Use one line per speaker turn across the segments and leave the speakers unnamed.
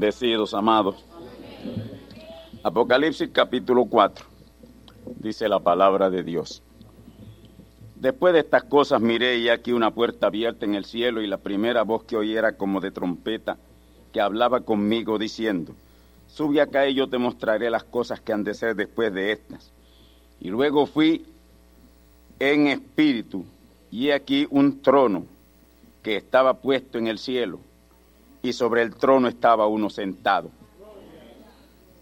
Bendecidos, amados. Apocalipsis capítulo 4. Dice la palabra de Dios. Después de estas cosas miré y aquí una puerta abierta en el cielo y la primera voz que oí era como de trompeta que hablaba conmigo diciendo, sube acá y yo te mostraré las cosas que han de ser después de estas. Y luego fui en espíritu y aquí un trono que estaba puesto en el cielo y sobre el trono estaba uno sentado.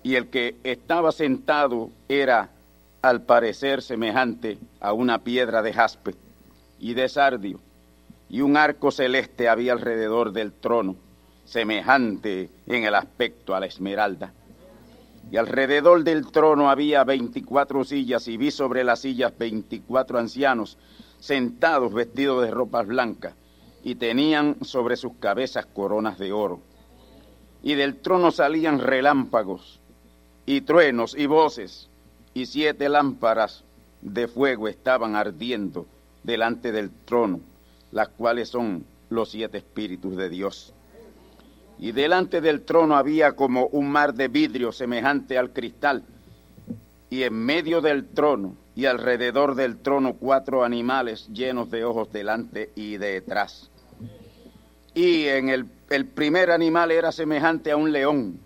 Y el que estaba sentado era al parecer semejante a una piedra de jaspe y de sardio, y un arco celeste había alrededor del trono, semejante en el aspecto a la esmeralda. Y alrededor del trono había veinticuatro sillas, y vi sobre las sillas veinticuatro ancianos, sentados vestidos de ropas blancas, y tenían sobre sus cabezas coronas de oro. Y del trono salían relámpagos y truenos y voces, y siete lámparas de fuego estaban ardiendo delante del trono, las cuales son los siete espíritus de Dios. Y delante del trono había como un mar de vidrio semejante al cristal, y en medio del trono y alrededor del trono cuatro animales llenos de ojos delante y detrás. Y en el, el primer animal era semejante a un león,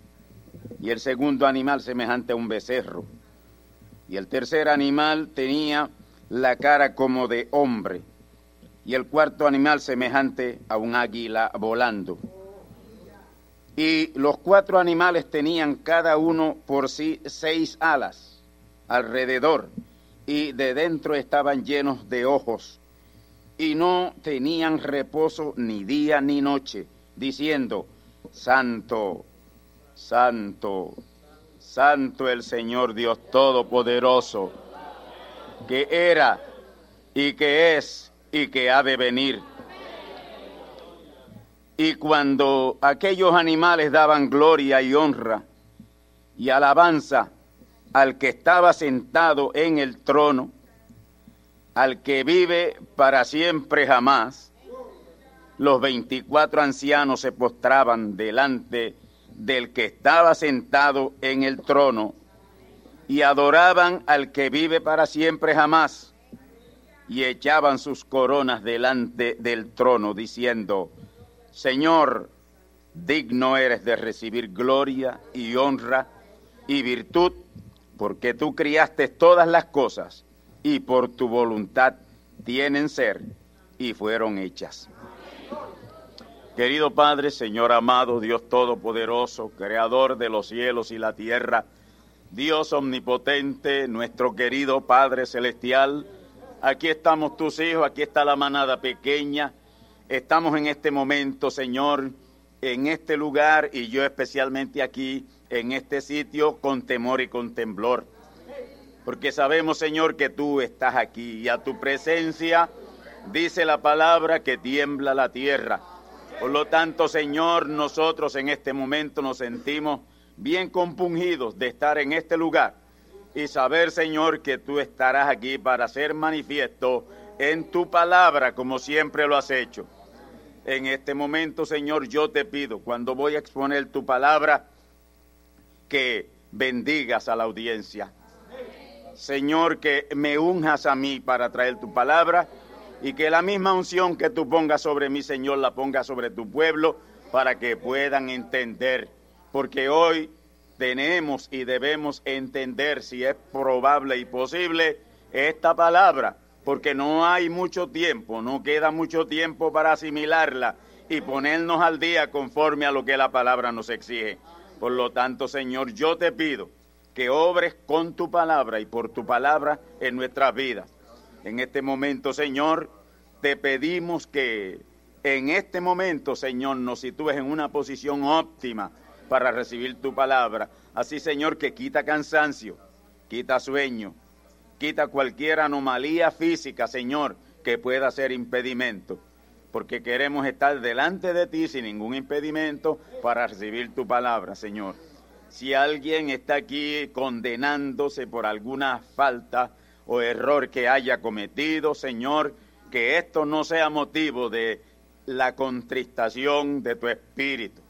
y el segundo animal semejante a un becerro. Y el tercer animal tenía la cara como de hombre, y el cuarto animal semejante a un águila volando. Y los cuatro animales tenían cada uno por sí seis alas alrededor, y de dentro estaban llenos de ojos, y no tenían reposo ni día ni noche, diciendo, Santo, Santo, Santo el Señor Dios Todopoderoso, que era y que es y que ha de venir. Y cuando aquellos animales daban gloria y honra y alabanza al que estaba sentado en el trono, al que vive para siempre jamás, los veinticuatro ancianos se postraban delante del que estaba sentado en el trono y adoraban al que vive para siempre jamás y echaban sus coronas delante del trono diciendo, Señor, digno eres de recibir gloria y honra y virtud, porque tú criaste todas las cosas y por tu voluntad tienen ser y fueron hechas. Querido Padre, Señor amado, Dios Todopoderoso, Creador de los cielos y la tierra, Dios Omnipotente, nuestro querido Padre Celestial, aquí estamos tus hijos, aquí está la manada pequeña, estamos en este momento, Señor, en este lugar y yo especialmente aquí, en este sitio, con temor y con temblor. Porque sabemos, Señor, que tú estás aquí y a tu presencia dice la palabra que tiembla la tierra. Por lo tanto, Señor, nosotros en este momento nos sentimos bien compungidos de estar en este lugar y saber, Señor, que tú estarás aquí para ser manifiesto en tu palabra como siempre lo has hecho. En este momento, Señor, yo te pido, cuando voy a exponer tu palabra, que bendigas a la audiencia. Señor, que me unjas a mí para traer tu palabra y que la misma unción que tú pongas sobre mí, Señor, la pongas sobre tu pueblo para que puedan entender. Porque hoy tenemos y debemos entender si es probable y posible esta palabra, porque no hay mucho tiempo, no queda mucho tiempo para asimilarla y ponernos al día conforme a lo que la palabra nos exige. Por lo tanto, Señor, yo te pido que obres con tu palabra y por tu palabra en nuestras vidas. En este momento, Señor, te pedimos que en este momento, Señor, nos sitúes en una posición óptima para recibir tu palabra. Así, Señor, que quita cansancio, quita sueño, quita cualquier anomalía física, Señor, que pueda ser impedimento. Porque queremos estar delante de ti sin ningún impedimento para recibir tu palabra, Señor. Si alguien está aquí condenándose por alguna falta o error que haya cometido, Señor, que esto no sea motivo de la contristación de tu espíritu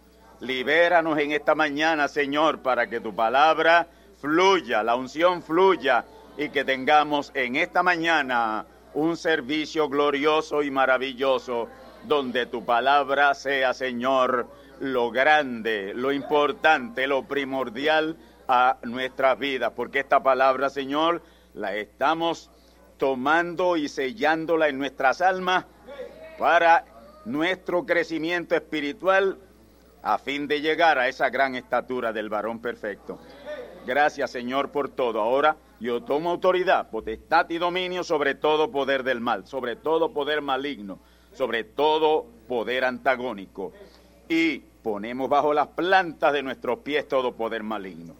Libéranos en esta mañana, Señor, para que tu palabra fluya, la unción fluya y que tengamos en esta mañana un servicio glorioso y maravilloso donde tu palabra sea, Señor, lo grande, lo importante, lo primordial a nuestras vidas, porque esta palabra, Señor, la estamos tomando y sellándola en nuestras almas para nuestro crecimiento espiritual a fin de llegar a esa gran estatura del varón perfecto. Gracias, Señor, por todo. Ahora yo tomo autoridad, potestad y dominio sobre todo poder del mal, sobre todo poder maligno, sobre todo poder antagónico. Y ponemos bajo las plantas de nuestros pies todo poder maligno.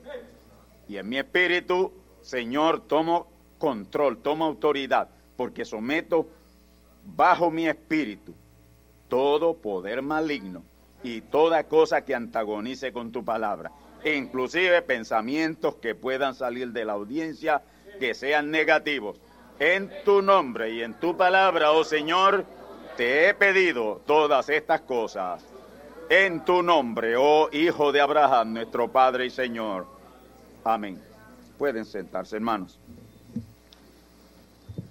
Y en mi espíritu, Señor, tomo control, tomo autoridad, porque someto bajo mi espíritu todo poder maligno y toda cosa que antagonice con tu palabra, inclusive pensamientos que puedan salir de la audiencia que sean negativos. En tu nombre y en tu palabra, oh Señor, te he pedido todas estas cosas. En tu nombre, oh Hijo de Abraham, nuestro Padre y Señor. Amén. Pueden sentarse, hermanos.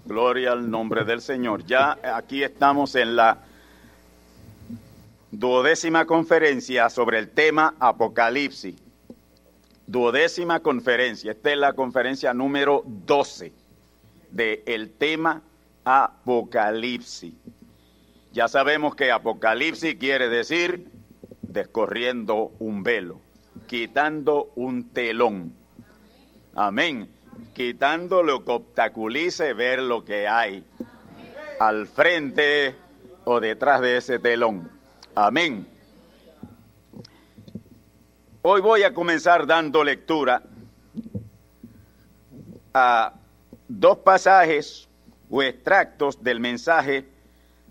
Gloria al nombre del Señor. Ya aquí estamos en la duodécima conferencia sobre el tema Apocalipsis. Duodécima conferencia, esta es la conferencia número 12 del tema Apocalipsis. Ya sabemos que Apocalipsis quiere decir descorriendo un velo, quitando un telón. Amén. Quitando lo que obstaculice ver lo que hay al frente o detrás de ese telón. Amén. Hoy voy a comenzar dando lectura a dos pasajes o extractos del mensaje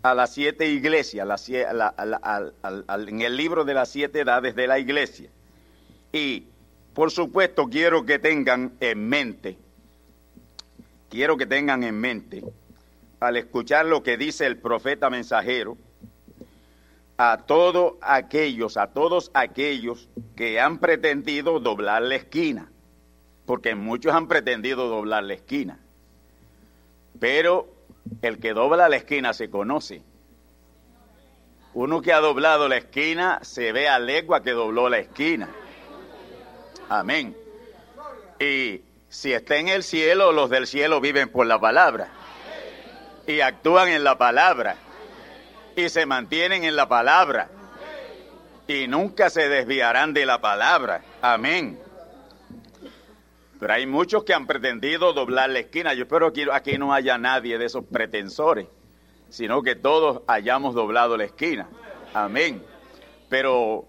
a las siete iglesias, en el libro de las siete edades de la iglesia. Y, por supuesto, quiero que tengan en mente, quiero que tengan en mente, al escuchar lo que dice el profeta mensajero, a todos aquellos, a todos aquellos que han pretendido doblar la esquina, porque muchos han pretendido doblar la esquina. Pero el que dobla la esquina se conoce. Uno que ha doblado la esquina se ve a legua que dobló la esquina. Amén. Y si está en el cielo, los del cielo viven por la palabra y actúan en la palabra y se mantienen en la palabra y nunca se desviarán de la palabra. Amén. Pero hay muchos que han pretendido doblar la esquina. Yo espero que aquí no haya nadie de esos pretensores. sino que todos hayamos doblado la esquina. Amén. Pero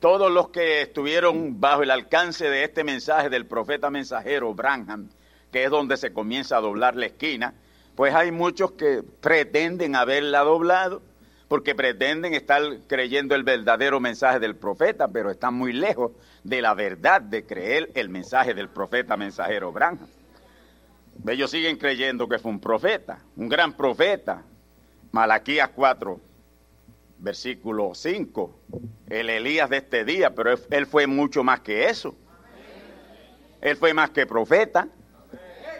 todos los que estuvieron bajo el alcance de este mensaje del profeta mensajero Branham, que es donde se comienza a doblar la esquina, pues hay muchos que pretenden haberla doblado, porque pretenden estar creyendo el verdadero mensaje del profeta, pero están muy lejos de la verdad de creer el mensaje del profeta mensajero Branham. Ellos siguen creyendo que fue un profeta, un gran profeta. Malaquías 4, versículo 5, el Elías de este día, pero él, fue mucho más que eso. Él fue más que profeta.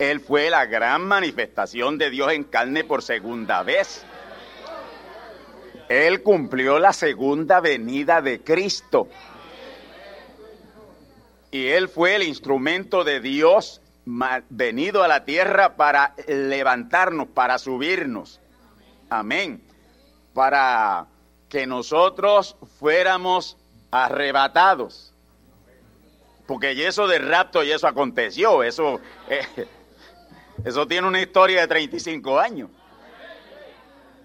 Él fue la gran manifestación de Dios en carne por segunda vez. Él cumplió la segunda venida de Cristo. Y él fue el instrumento de Dios venido a la tierra para levantarnos, para subirnos. Amén. Para que nosotros fuéramos arrebatados. Porque eso de rapto y eso aconteció, eso, eh, eso tiene una historia de 35 años.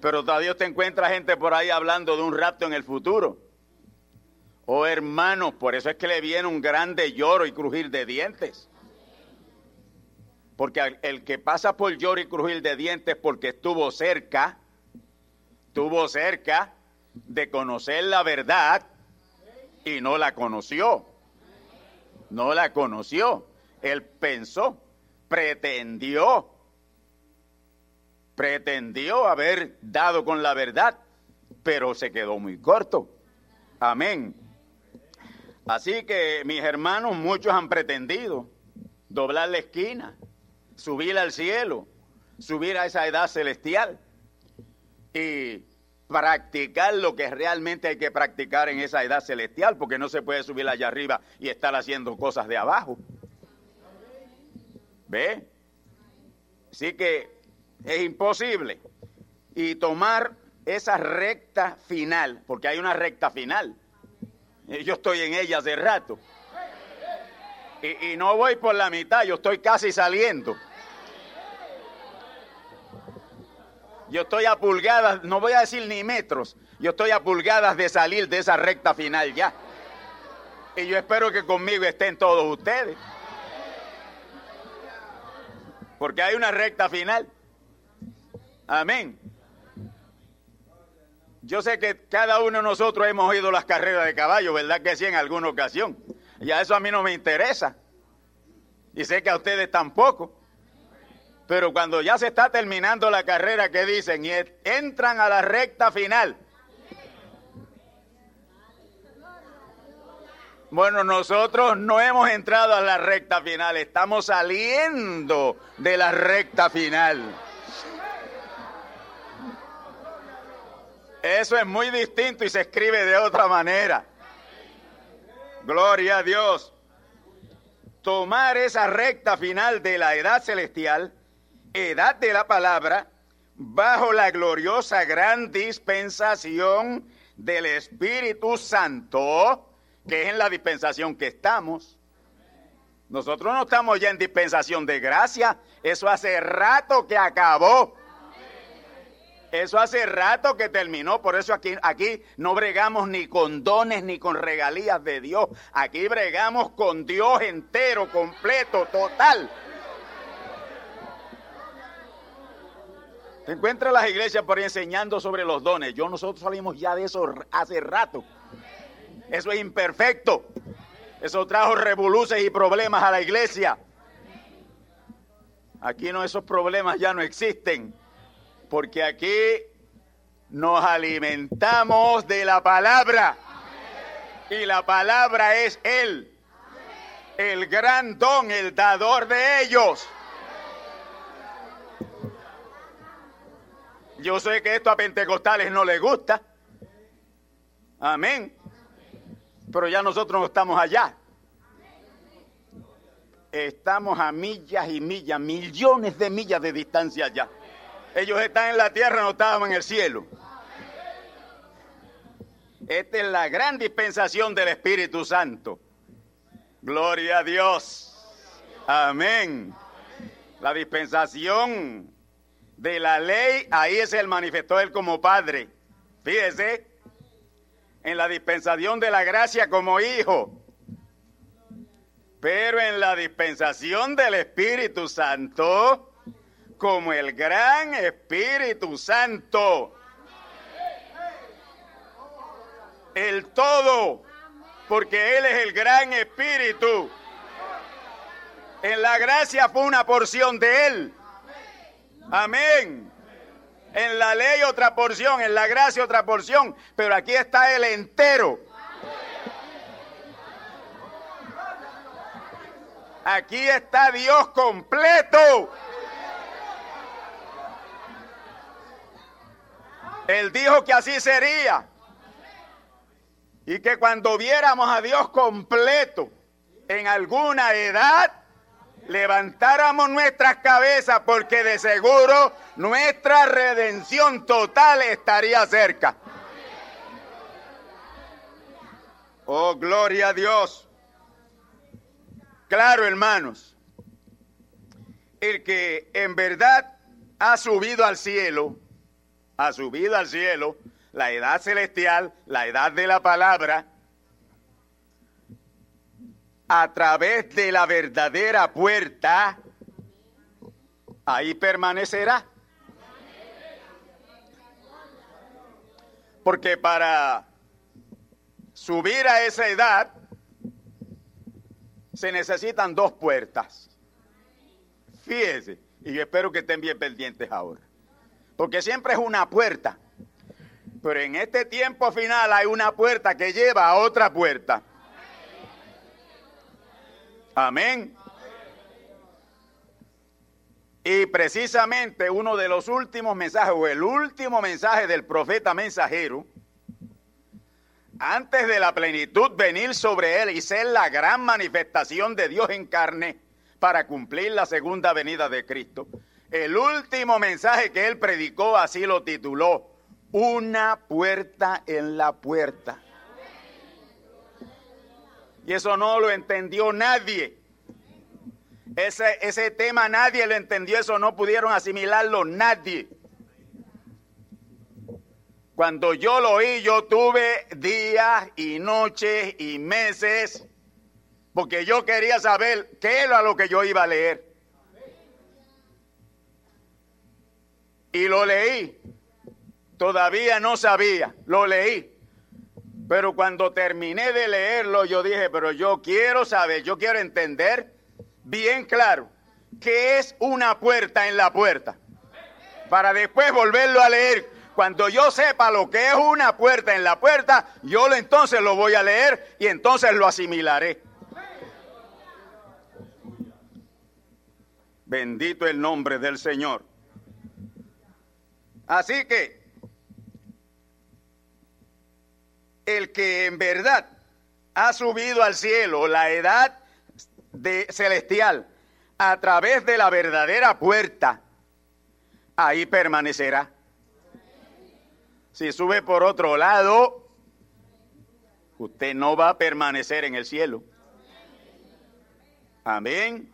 Pero todavía usted encuentra gente por ahí hablando de un rapto en el futuro. Oh hermanos, por eso es que le viene un grande lloro y crujir de dientes. Porque el que pasa por lloro y crujir de dientes porque estuvo cerca, estuvo cerca de conocer la verdad y no la conoció. No la conoció. Él pensó, pretendió, pretendió haber dado con la verdad, pero se quedó muy corto. Amén. Así que mis hermanos, muchos han pretendido doblar la esquina, subir al cielo, subir a esa edad celestial. Y practicar lo que realmente hay que practicar en esa edad celestial, porque no se puede subir allá arriba y estar haciendo cosas de abajo. ¿Ve? Así que es imposible. Y tomar esa recta final, porque hay una recta final. Yo estoy en ella hace rato. Y, y no voy por la mitad, yo estoy casi saliendo. Yo estoy a pulgadas, no voy a decir ni metros, yo estoy a pulgadas de salir de esa recta final ya. Y yo espero que conmigo estén todos ustedes. Porque hay una recta final. Amén. Yo sé que cada uno de nosotros hemos oído las carreras de caballo, ¿verdad que sí en alguna ocasión? Y a eso a mí no me interesa. Y sé que a ustedes tampoco. Pero cuando ya se está terminando la carrera, ¿qué dicen? Y entran a la recta final. Bueno, nosotros no hemos entrado a la recta final, estamos saliendo de la recta final. Eso es muy distinto y se escribe de otra manera. Gloria a Dios. Tomar esa recta final de la edad celestial edad de la palabra, bajo la gloriosa gran dispensación del Espíritu Santo, que es en la dispensación que estamos. Nosotros no estamos ya en dispensación de gracia, eso hace rato que acabó. Eso hace rato que terminó, por eso aquí, aquí no bregamos ni con dones ni con regalías de Dios. Aquí bregamos con Dios entero, completo, total. Te encuentras las iglesias por ahí enseñando sobre los dones. Yo nosotros salimos ya de eso hace rato. Eso es imperfecto. Eso trajo revoluciones y problemas a la iglesia. Aquí no, esos problemas ya no existen. Porque aquí nos alimentamos de la palabra. Y la palabra es Él. El gran don, el dador de ellos. Yo sé que esto a pentecostales no les gusta. Amén. Pero ya nosotros no estamos allá. Estamos a millas y millas, millones de millas de distancia allá. Ellos están en la tierra, no estaban en el cielo. Esta es la gran dispensación del Espíritu Santo. Gloria a Dios. Amén. La dispensación De la ley, ahí se manifestó él como padre. Fíjese, en la dispensación de la gracia como hijo. Pero en la dispensación del Espíritu Santo, como el gran Espíritu Santo. El todo, porque Él es el gran Espíritu. En la gracia fue una porción de Él. Amén. En la ley otra porción, en la gracia otra porción, pero aquí está el entero. Aquí está Dios completo. Él dijo que así sería. Y que cuando viéramos a Dios completo en alguna edad, levantáramos nuestras cabezas porque de seguro nuestra redención total estaría cerca. Oh, gloria a Dios. Claro, hermanos, el que en verdad ha subido al cielo, ha subido al cielo, la edad celestial, la edad de la palabra, a través de la verdadera puerta, ahí permanecerá. Porque para subir a esa edad se necesitan dos puertas. Fíjese, y espero que estén bien pendientes ahora. Porque siempre es una puerta. Pero en este tiempo final hay una puerta que lleva a otra puerta. Amén. Y precisamente uno de los últimos mensajes, o el último mensaje del profeta mensajero, antes de la plenitud venir sobre él y ser la gran manifestación de Dios en carne para cumplir la segunda venida de Cristo. El último mensaje que él predicó así lo tituló, una puerta en la puerta. Y eso no lo entendió nadie. Ese, ese tema nadie lo entendió, eso no pudieron asimilarlo nadie. Cuando yo lo oí, yo tuve días y noches y meses, porque yo quería saber qué era lo que yo iba a leer. Y lo leí. Todavía no sabía, lo leí. Pero cuando terminé de leerlo, yo dije, pero yo quiero saber, yo quiero entender bien claro qué es una puerta en la puerta. Para después volverlo a leer. Cuando yo sepa lo que es una puerta en la puerta, yo entonces lo voy a leer y entonces lo asimilaré. Bendito el nombre del Señor. Así que el que en verdad ha subido al cielo la edad de celestial a través de la verdadera puerta, ahí permanecerá. Si sube por otro lado, usted no va a permanecer en el cielo. Amén.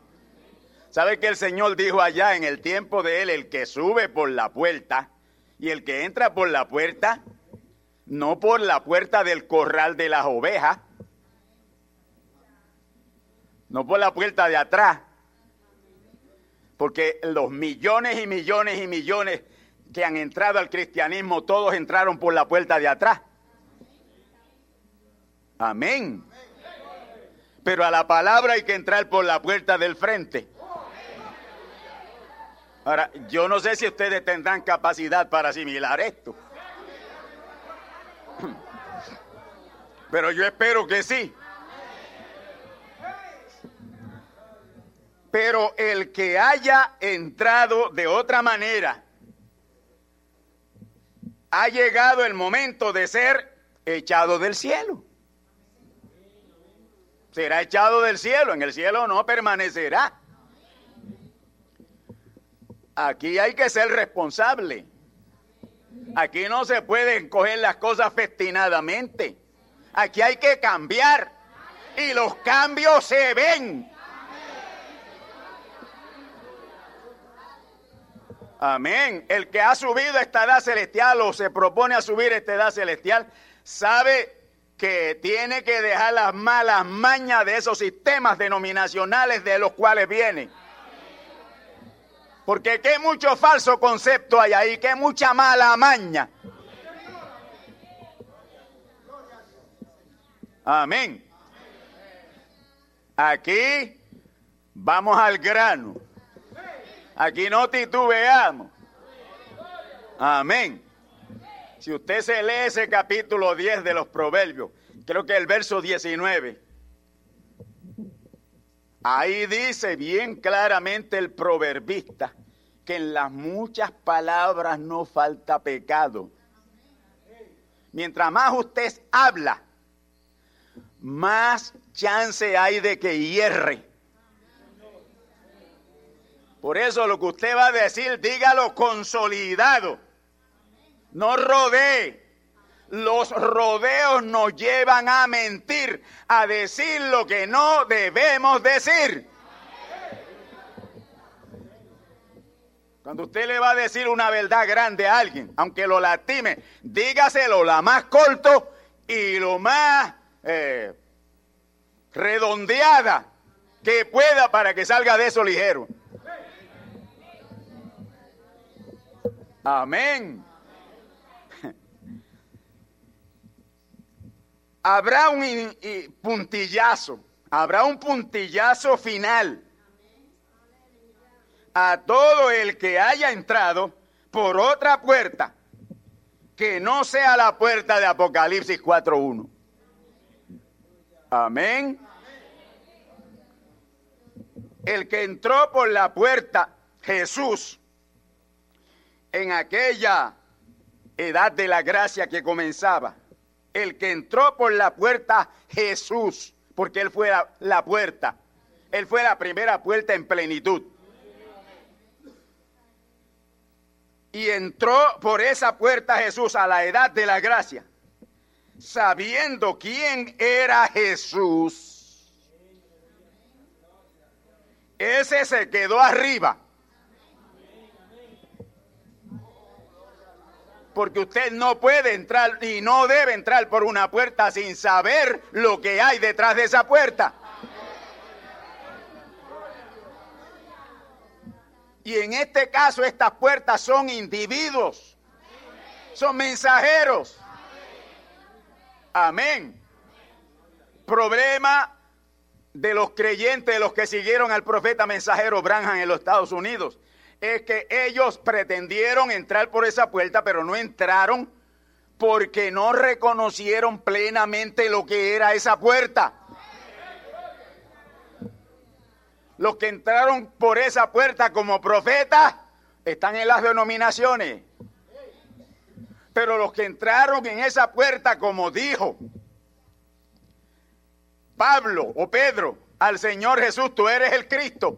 ¿Sabe que el Señor dijo allá en el tiempo de él, el que sube por la puerta y el que entra por la puerta, no por la puerta del corral de las ovejas, no por la puerta de atrás, porque los millones y millones y millones que han entrado al cristianismo, todos entraron por la puerta de atrás. Amén. Pero a la palabra hay que entrar por la puerta del frente. Ahora, yo no sé si ustedes tendrán capacidad para asimilar esto. Pero yo espero que sí. Pero el que haya entrado de otra manera, ha llegado el momento de ser echado del cielo. Será echado del cielo, en el cielo no permanecerá. Aquí hay que ser responsable. Aquí no se pueden coger las cosas festinadamente. Aquí hay que cambiar. Y los cambios se ven. Amén. El que ha subido esta edad celestial o se propone a subir esta edad celestial, sabe que tiene que dejar las malas mañas de esos sistemas denominacionales de los cuales viene. Porque qué mucho falso concepto hay ahí, qué mucha mala maña. Amén. Aquí vamos al grano. Aquí no titubeamos. Amén. Si usted se lee ese capítulo 10 de los Proverbios, creo que el verso 19, ahí dice bien claramente el proverbista que en las muchas palabras no falta pecado. Mientras más usted habla, más chance hay de que hierre. Por eso lo que usted va a decir, dígalo consolidado. No rodee. Los rodeos nos llevan a mentir, a decir lo que no debemos decir. Cuando usted le va a decir una verdad grande a alguien, aunque lo lastime, dígaselo la más corto y lo más eh, redondeada que pueda para que salga de eso ligero. Amén. Habrá un puntillazo, habrá un puntillazo final a todo el que haya entrado por otra puerta que no sea la puerta de Apocalipsis 4.1. Amén. El que entró por la puerta, Jesús, en aquella edad de la gracia que comenzaba, el que entró por la puerta, Jesús, porque Él fue la, puerta, Él fue la primera puerta en plenitud. Y entró por esa puerta Jesús a la edad de la gracia sabiendo quién era Jesús, ese se quedó arriba. Porque usted no puede entrar y no debe entrar por una puerta sin saber lo que hay detrás de esa puerta. Y en este caso estas puertas son individuos, son mensajeros. Amén. Problema de los creyentes, de los que siguieron al profeta mensajero Branham en los Estados Unidos, es que ellos pretendieron entrar por esa puerta, pero no entraron porque no reconocieron plenamente lo que era esa puerta. Los que entraron por esa puerta como profetas están en las denominaciones. Pero los que entraron en esa puerta, como dijo Pablo o Pedro al Señor Jesús, tú eres el Cristo.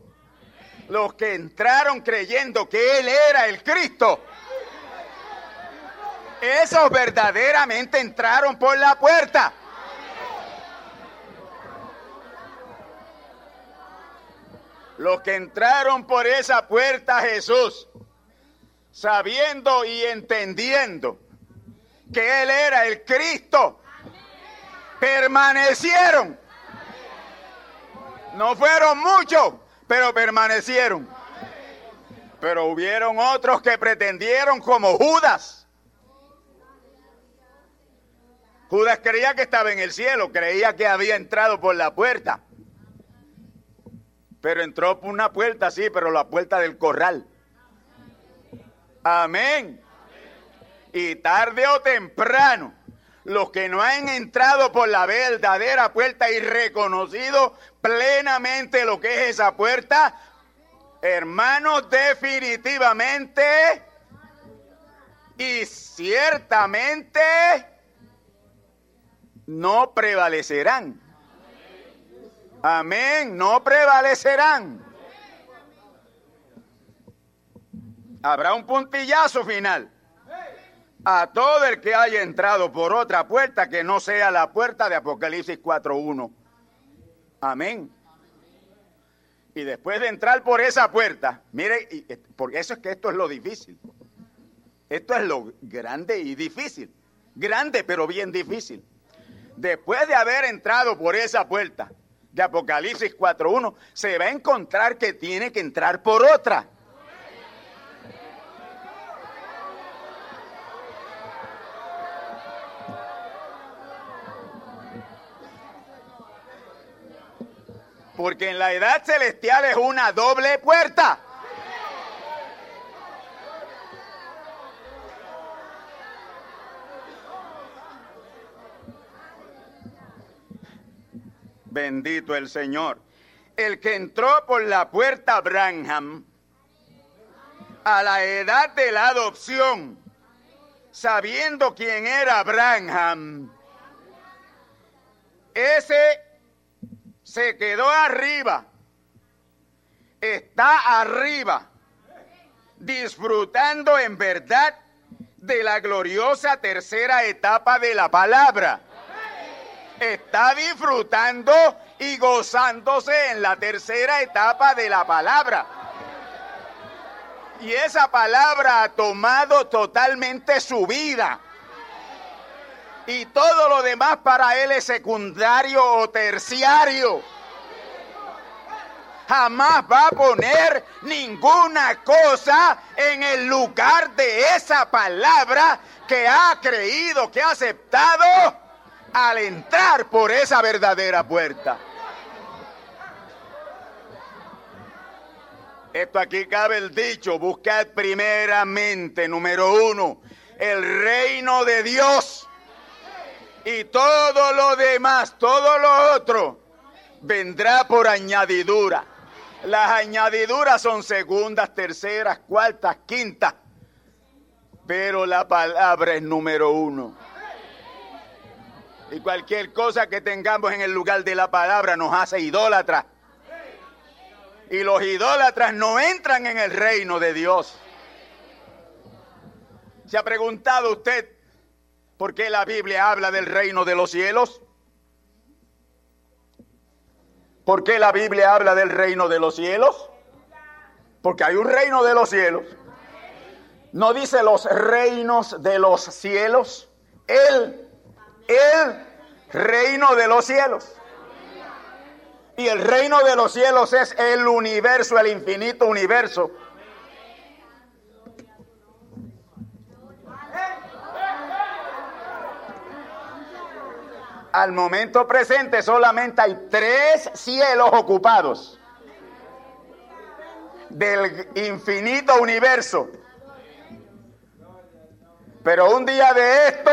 Los que entraron creyendo que Él era el Cristo. Esos verdaderamente entraron por la puerta. Los que entraron por esa puerta, Jesús, sabiendo y entendiendo que Él era el Cristo, permanecieron. No fueron muchos, pero permanecieron. Pero hubieron otros que pretendieron como Judas. Judas creía que estaba en el cielo, creía que había entrado por la puerta. Pero entró por una puerta, sí, pero la puerta del corral. Amén. Y tarde o temprano, los que no han entrado por la verdadera puerta y reconocido plenamente lo que es esa puerta, hermanos, definitivamente y ciertamente no prevalecerán. Amén, no prevalecerán. habrá un puntillazo final. A todo el que haya entrado por otra puerta que no sea la puerta de Apocalipsis 4.1. Amén. Y después de entrar por esa puerta, mire, y, porque eso es que esto es lo difícil. Esto es lo grande y difícil. Grande, pero bien difícil. Después de haber entrado por esa puerta de Apocalipsis 4.1, se va a encontrar que tiene que entrar por otra. Porque en la edad celestial es una doble puerta. Bendito el Señor. El que entró por la puerta Branham a la edad de la adopción, sabiendo quién era Branham, ese se quedó arriba, está arriba, disfrutando en verdad de la gloriosa tercera etapa de la palabra. Está disfrutando y gozándose en la tercera etapa de la palabra. Y esa palabra ha tomado totalmente su vida y todo lo demás para él es secundario o terciario. Jamás va a poner ninguna cosa en el lugar de esa palabra que ha creído, que ha aceptado al entrar por esa verdadera puerta. Esto aquí cabe el dicho, buscad primeramente, número uno, el reino de Dios y todo lo demás, todo lo otro, vendrá por añadidura. Las añadiduras son segundas, terceras, cuartas, quintas. Pero la palabra es número uno. Y cualquier cosa que tengamos en el lugar de la palabra nos hace idólatras. Y los idólatras no entran en el reino de Dios. ¿Se ha preguntado usted ¿Por qué la Biblia habla del reino de los cielos? ¿Por qué la Biblia habla del reino de los cielos? Porque hay un reino de los cielos. No dice los reinos de los cielos. El, el reino de los cielos. Y el reino de los cielos es el universo, el infinito universo al momento presente solamente hay tres cielos ocupados del infinito universo. Pero un día de esto,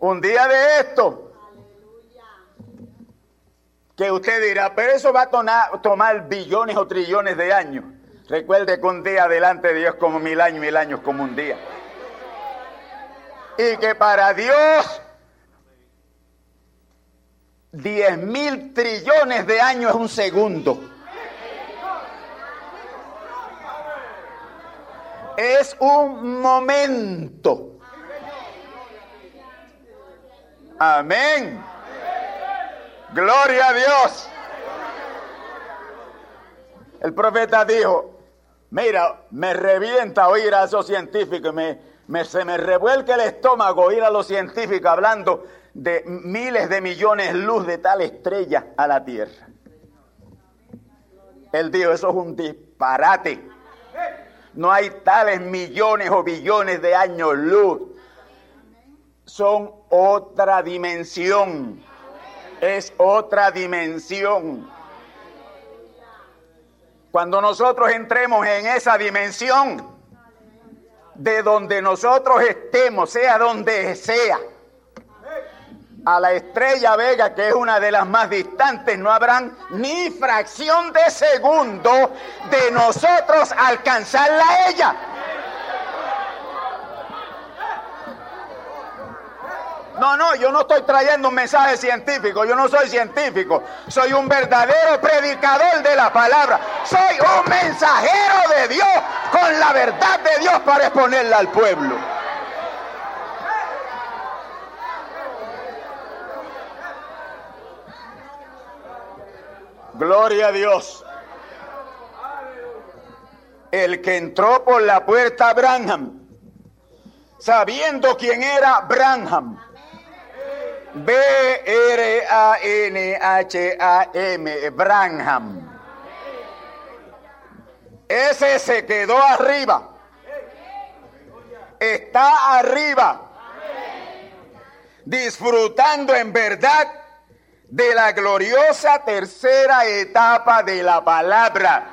un día de esto, que usted dirá, pero eso va a tomar, billones o trillones de años. Recuerde que un día delante de Dios como mil años, mil años como un día. Y que para Dios 10 mil trillones de años es un segundo. Es un momento. Amén. Gloria a Dios. El profeta dijo, mira, me revienta oír a esos científicos, me, me, se me revuelca el estómago oír a los científicos hablando de miles de millones luz de tal estrella a la Tierra. Él dijo, eso es un disparate. No hay tales millones o billones de años luz. Son otra dimensión. Es otra dimensión. Cuando nosotros entremos en esa dimensión, de donde nosotros estemos, sea donde sea, a la estrella Vega, que es una de las más distantes, no habrán ni fracción de segundo de nosotros alcanzarla a ella. No, no, yo no estoy trayendo un mensaje científico, yo no soy científico, soy un verdadero predicador de la palabra, soy un mensajero de Dios con la verdad de Dios para exponerla al pueblo. Gloria a Dios. el que entró por la puerta Branham, sabiendo quién era Branham. B-R-A-N-H-A-M, Branham. Ese se quedó arriba. Está arriba. Disfrutando en verdad de la gloriosa tercera etapa de la palabra.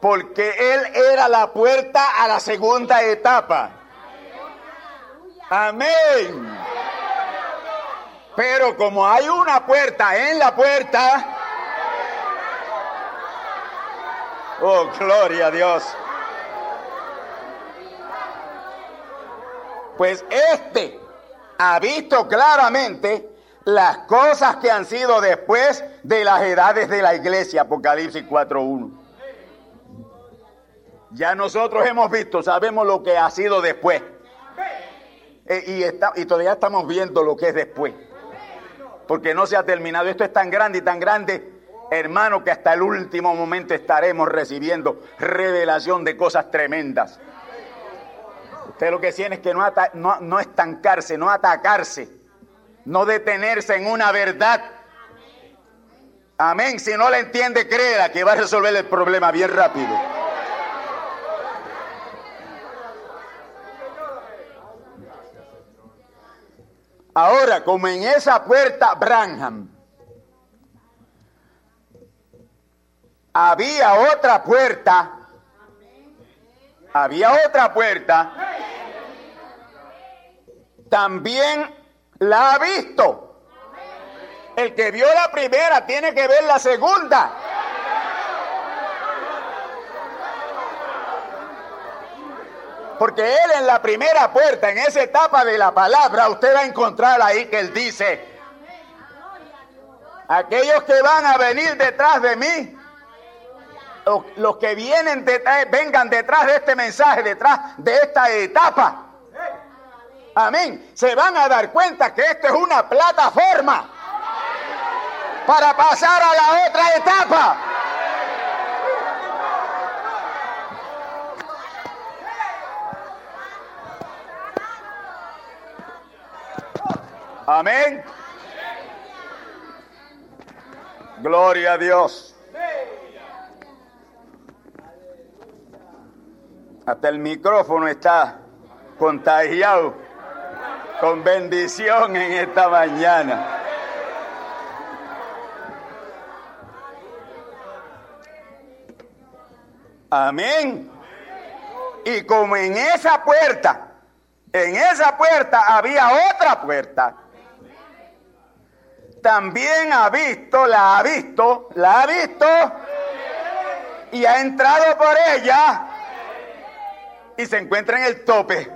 Porque Él era la puerta a la segunda etapa. Amén. Pero como hay una puerta en la puerta, oh, gloria a Dios. Pues este ha visto claramente las cosas que han sido después de las edades de la iglesia, Apocalipsis 4.1. Ya nosotros hemos visto, sabemos lo que ha sido después. Eh, y, está, y todavía estamos viendo lo que es después. Porque no se ha terminado. Esto es tan grande y tan grande, hermano, que hasta el último momento estaremos recibiendo revelación de cosas tremendas. Usted lo que tiene es que no, no, estancarse, no atacarse, no detenerse en una verdad. Amén. Si no la entiende, créela que va a resolver el problema bien rápido. Ahora, como en esa puerta Branham, había otra puerta, había otra puerta, también la ha visto. El que vio la primera tiene que ver la segunda. Porque él en la primera puerta, en esa etapa de la palabra, usted va a encontrar ahí que él dice, aquellos que van a venir detrás de mí, los, que vienen detrás, vengan detrás de este mensaje, detrás de esta etapa, amén, se van a dar cuenta que esto es una plataforma para pasar a la otra etapa. Amén. Gloria a Dios. Hasta el micrófono está contagiado con bendición en esta mañana. Amén. Y como en esa puerta, en esa puerta había otra puerta también ha visto, la ha visto, la ha visto y ha entrado por ella y se encuentra en el tope.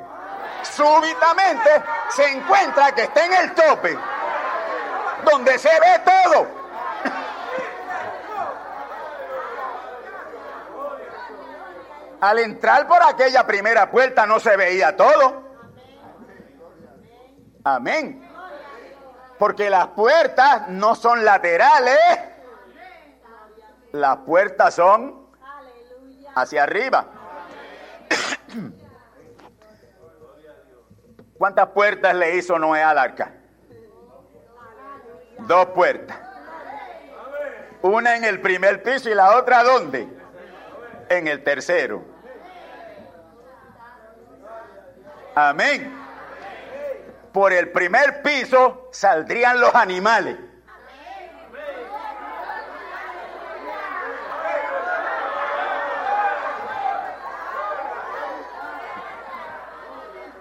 Súbitamente se encuentra que está en el tope, donde se ve todo. Al entrar por aquella primera puerta no se veía todo. Amén. Porque las puertas no son laterales. Las puertas son hacia arriba. ¿Cuántas puertas le hizo Noé al arca? Dos puertas. Una en el primer piso y la otra ¿dónde? En el tercero. Amén por el primer piso saldrían los animales.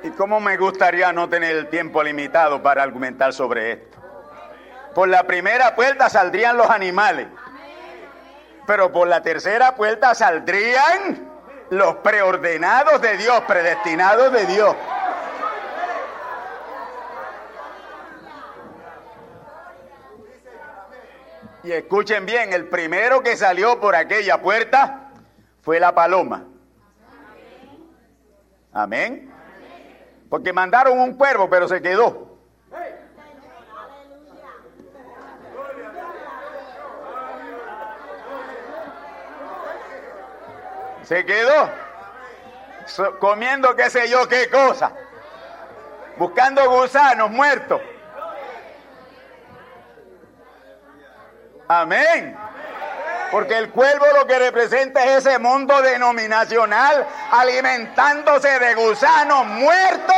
Y cómo me gustaría no tener el tiempo limitado para argumentar sobre esto. Por la primera puerta saldrían los animales. Pero por la tercera puerta saldrían los preordenados de Dios, predestinados de Dios. Y escuchen bien, el primero que salió por aquella puerta fue la paloma. Amén. Porque mandaron un cuervo, pero se quedó. Se quedó comiendo qué sé yo qué cosa, buscando gusanos muertos. Amén. Porque el cuervo lo que representa es ese mundo denominacional alimentándose de gusanos muertos.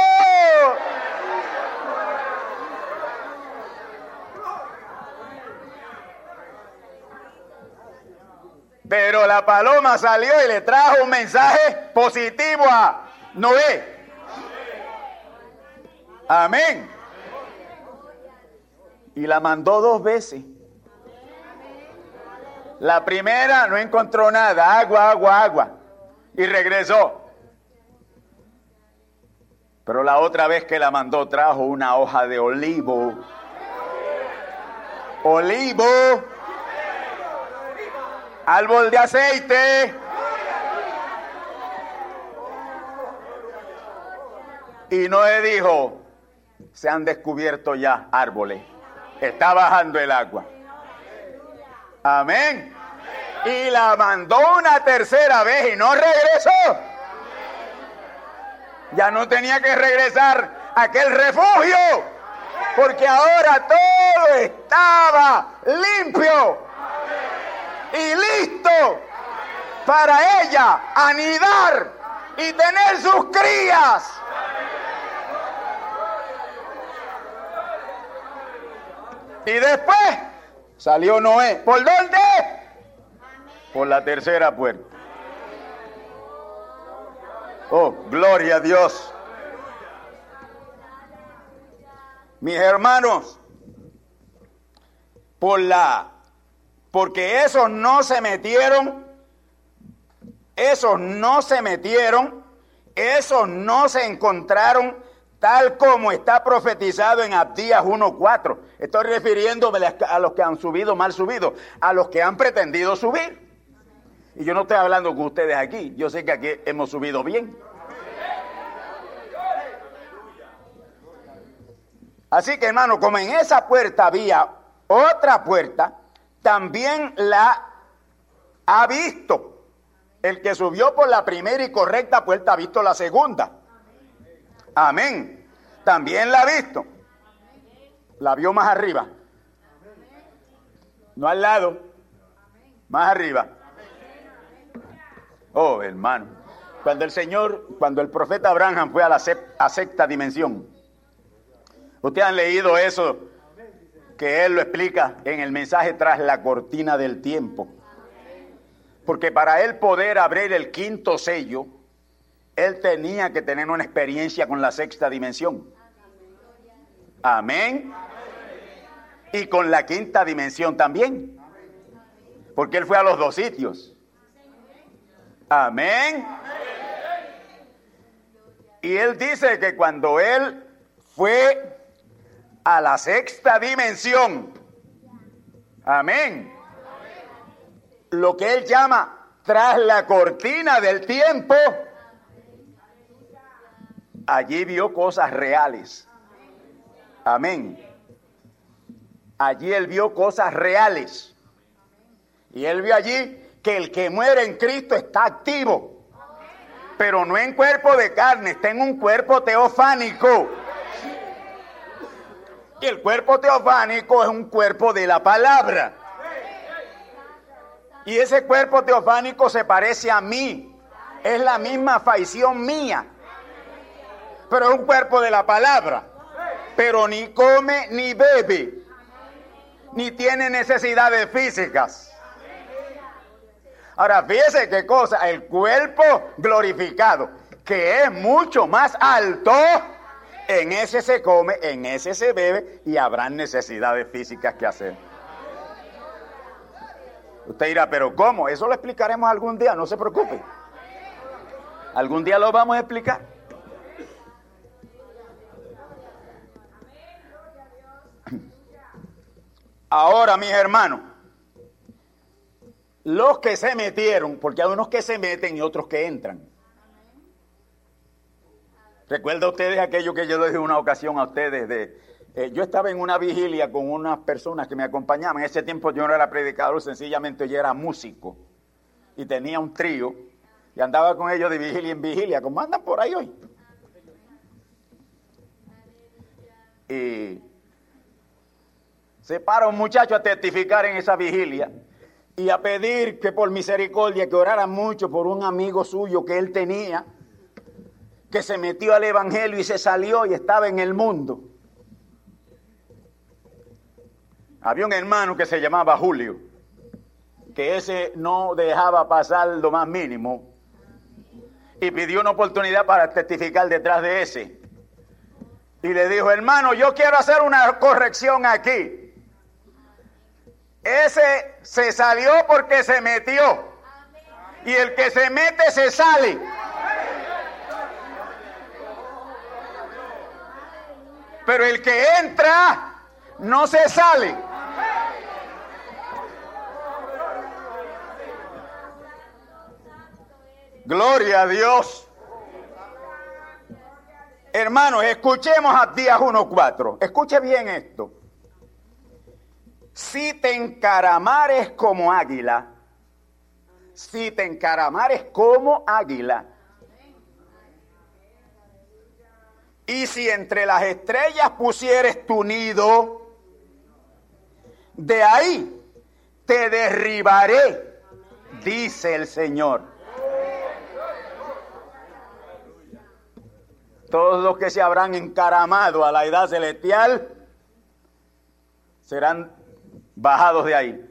Pero la paloma salió y le trajo un mensaje positivo a Noé. Amén. Y la mandó dos veces. La primera no encontró nada, agua, agua, agua. Y regresó. Pero la otra vez que la mandó trajo una hoja de olivo. Olivo. Árbol de aceite. Y Noé dijo, se han descubierto ya árboles. Está bajando el agua. Amén. Y la mandó una tercera vez y no regresó. Ya no tenía que regresar a aquel refugio. Porque ahora todo estaba limpio y listo para ella anidar y tener sus crías. Y después Salió Noé. ¿Por dónde? Por la tercera puerta. Oh, gloria a Dios. Mis hermanos, por la porque esos no se metieron, esos no se metieron, esos no se encontraron tal como está profetizado en Abdías 1.4. Estoy refiriéndome a los que han subido mal subido, a los que han pretendido subir. Y yo no estoy hablando con ustedes aquí, yo sé que aquí hemos subido bien. Así que hermano, como en esa puerta había otra puerta, también la ha visto. El que subió por la primera y correcta puerta ha visto la segunda. Amén. También la ha visto. La vio más arriba. No al lado. Más arriba. Oh, hermano. Cuando el Señor, cuando el profeta Abraham fue a la sexta dimensión. Ustedes han leído eso que él lo explica en el mensaje tras la cortina del tiempo. Porque para él poder abrir el quinto sello, él tenía que tener una experiencia con la sexta dimensión. Amén. Y con la quinta dimensión también. Porque él fue a los dos sitios. Amén. Y él dice que cuando él fue a la sexta dimensión, amén, lo que él llama tras la cortina del tiempo, allí vio cosas reales. Amén. Allí él vio cosas reales. Y él vio allí que el que muere en Cristo está activo. Pero no en cuerpo de carne, está en un cuerpo teofánico. Y el cuerpo teofánico es un cuerpo de la palabra. Y ese cuerpo teofánico se parece a mí. Es la misma faición mía pero es un cuerpo de la palabra. Pero ni come ni bebe, ni tiene necesidades físicas. Ahora, fíjese qué cosa, el cuerpo glorificado, que es mucho más alto, en ese se come, en ese se bebe y habrán necesidades físicas que hacer. Usted dirá, pero ¿cómo? Eso lo explicaremos algún día, no se preocupe. Algún día lo vamos a explicar. Ahora, mis hermanos, los que se metieron, porque hay unos que se meten y otros que entran. Recuerda ustedes aquello que yo les dije una ocasión a ustedes de eh, yo estaba en una vigilia con unas personas que me acompañaban. En ese tiempo yo no era predicador, sencillamente yo era músico y tenía un trío Y andaba con ellos de vigilia en vigilia, como andan por ahí hoy. Y se para un muchacho a testificar en esa vigilia y a pedir que por misericordia que orara mucho por un amigo suyo que él tenía, que se metió al Evangelio y se salió y estaba en el mundo. Había un hermano que se llamaba Julio, que ese no dejaba pasar lo más mínimo y pidió una oportunidad para testificar detrás de ese. Y le dijo, hermano, yo quiero hacer una corrección aquí. Ese se salió porque se metió. Y el que se mete se sale. Pero el que entra no se sale. Gloria a Dios. Hermanos, escuchemos a Días 1.4. Escuche bien esto. Si te encaramares como águila, si te encaramares como águila, y si entre las estrellas pusieres tu nido, de ahí te derribaré, dice el Señor. Todos los que se habrán encaramado a la edad celestial serán bajados de ahí.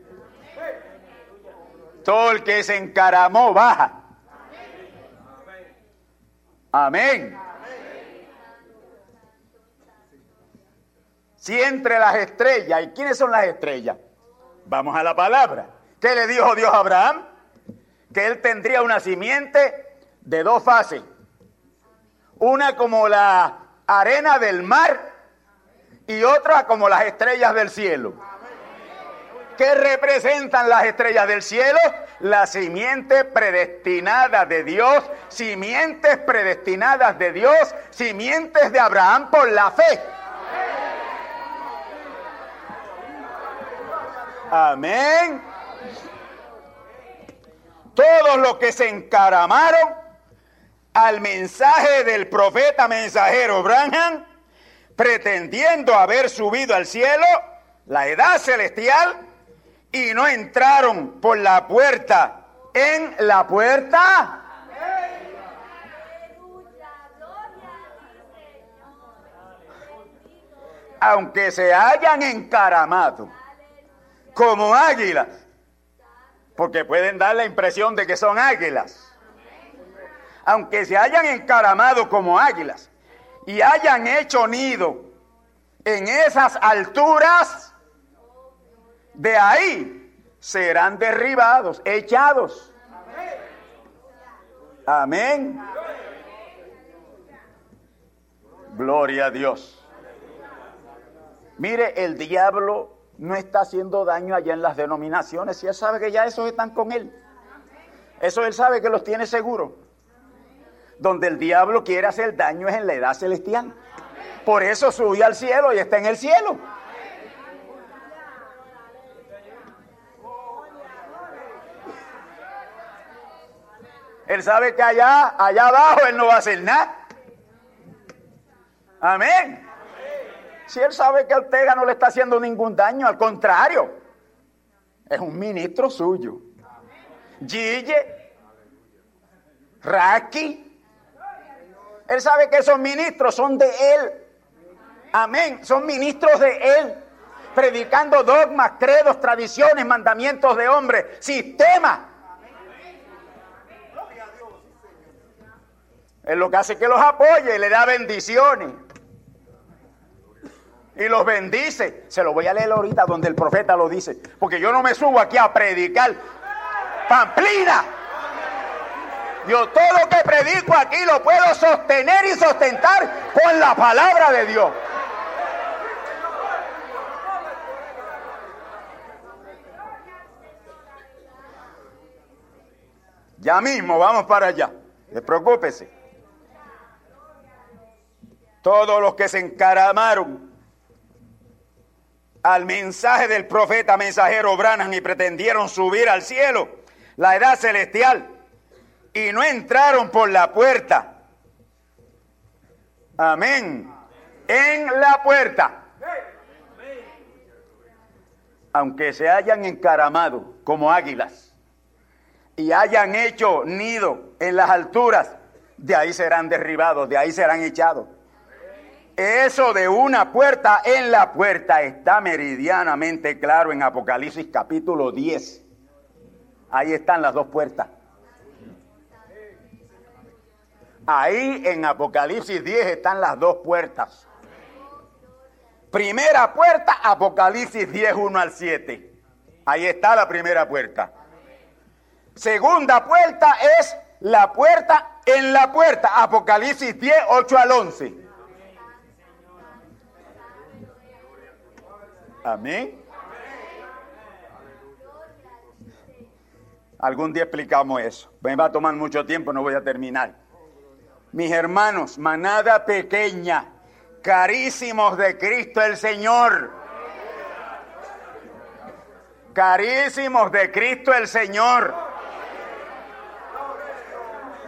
Todo el que se encaramó baja. Amén. Si entre las estrellas, ¿y quiénes son las estrellas? Vamos a la palabra. ¿Qué le dijo Dios a Abraham? Que él tendría una simiente de dos fases una como la arena del mar y otra como las estrellas del cielo. ¿Qué representan las estrellas del cielo? La simiente predestinada de Dios, simientes predestinadas de Dios, simientes de Abraham por la fe. Amén. Todos los que se encaramaron al mensaje del profeta mensajero Branham, pretendiendo haber subido al cielo, la edad celestial, y no entraron por la puerta en la puerta. Aunque se hayan encaramado como águilas, porque pueden dar la impresión de que son águilas aunque se hayan encaramado como águilas y hayan hecho nido en esas alturas, de ahí serán derribados, echados. Amén. Gloria a Dios. Mire, el diablo no está haciendo daño allá en las denominaciones y él sabe que ya esos están con él. Eso él sabe que los tiene seguros donde el diablo quiere hacer daño es en la edad celestial. Por eso subió al cielo y está en el cielo. Él sabe que allá, allá abajo él no va a hacer nada. Amén. Si él sabe que Ortega no le está haciendo ningún daño, al contrario, es un ministro suyo. Gille, Raki, él sabe que esos ministros son de Él. Amén. Son ministros de Él. Predicando dogmas, credos, tradiciones, mandamientos de hombres, sistemas. Es lo que hace que los apoye, le da bendiciones. Y los bendice. Se lo voy a leer ahorita donde el profeta lo dice. Porque yo no me subo aquí a predicar. Pamplina. Yo todo lo que predico aquí lo puedo sostener y sustentar con la palabra de Dios. Ya mismo vamos para allá. Despreocúpese. Todos los que se encaramaron al mensaje del profeta mensajero Branham y pretendieron subir al cielo, la edad celestial, y no entraron por la puerta. Amén. En la puerta. Aunque se hayan encaramado como águilas y hayan hecho nido en las alturas, de ahí serán derribados, de ahí serán echados. Eso de una puerta en la puerta está meridianamente claro en Apocalipsis capítulo 10. Ahí están las dos puertas. Ahí en Apocalipsis 10 están las dos puertas. Primera puerta, Apocalipsis 10, 1 al 7. Ahí está la primera puerta. Segunda puerta es la puerta en la puerta, Apocalipsis 10, 8 al 11. Amén. Algún día explicamos eso. Me va a tomar mucho tiempo, no voy a terminar. Mis hermanos, manada pequeña, carísimos de Cristo el Señor. Carísimos de Cristo el Señor.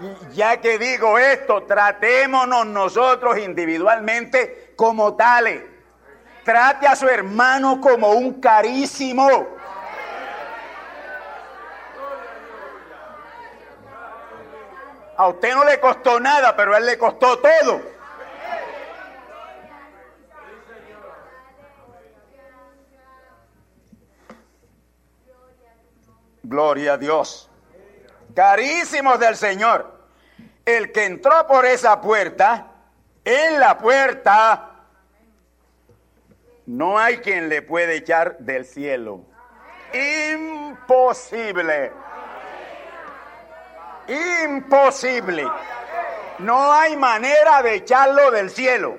Y ya que digo esto, tratémonos nosotros individualmente como tales. Trate a su hermano como un carísimo. A usted no le costó nada, pero a él le costó todo. Gloria a Dios. Carísimos del Señor. El que entró por esa puerta, en la puerta, no hay quien le puede echar del cielo. Imposible. Imposible. No hay manera de echarlo del cielo.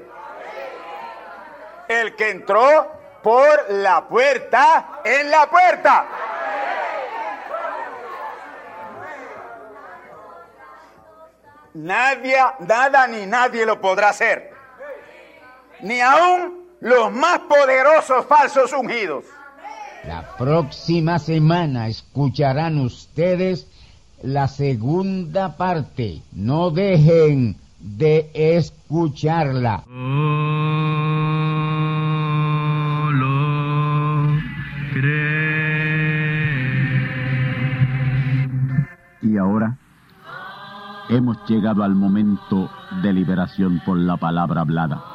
El que entró por la puerta, en la puerta. Nadie, nada ni nadie lo podrá hacer. Ni aún los más poderosos falsos ungidos.
La próxima semana escucharán ustedes la segunda parte. No dejen de escucharla.
Y ahora hemos llegado al momento de liberación por la palabra hablada.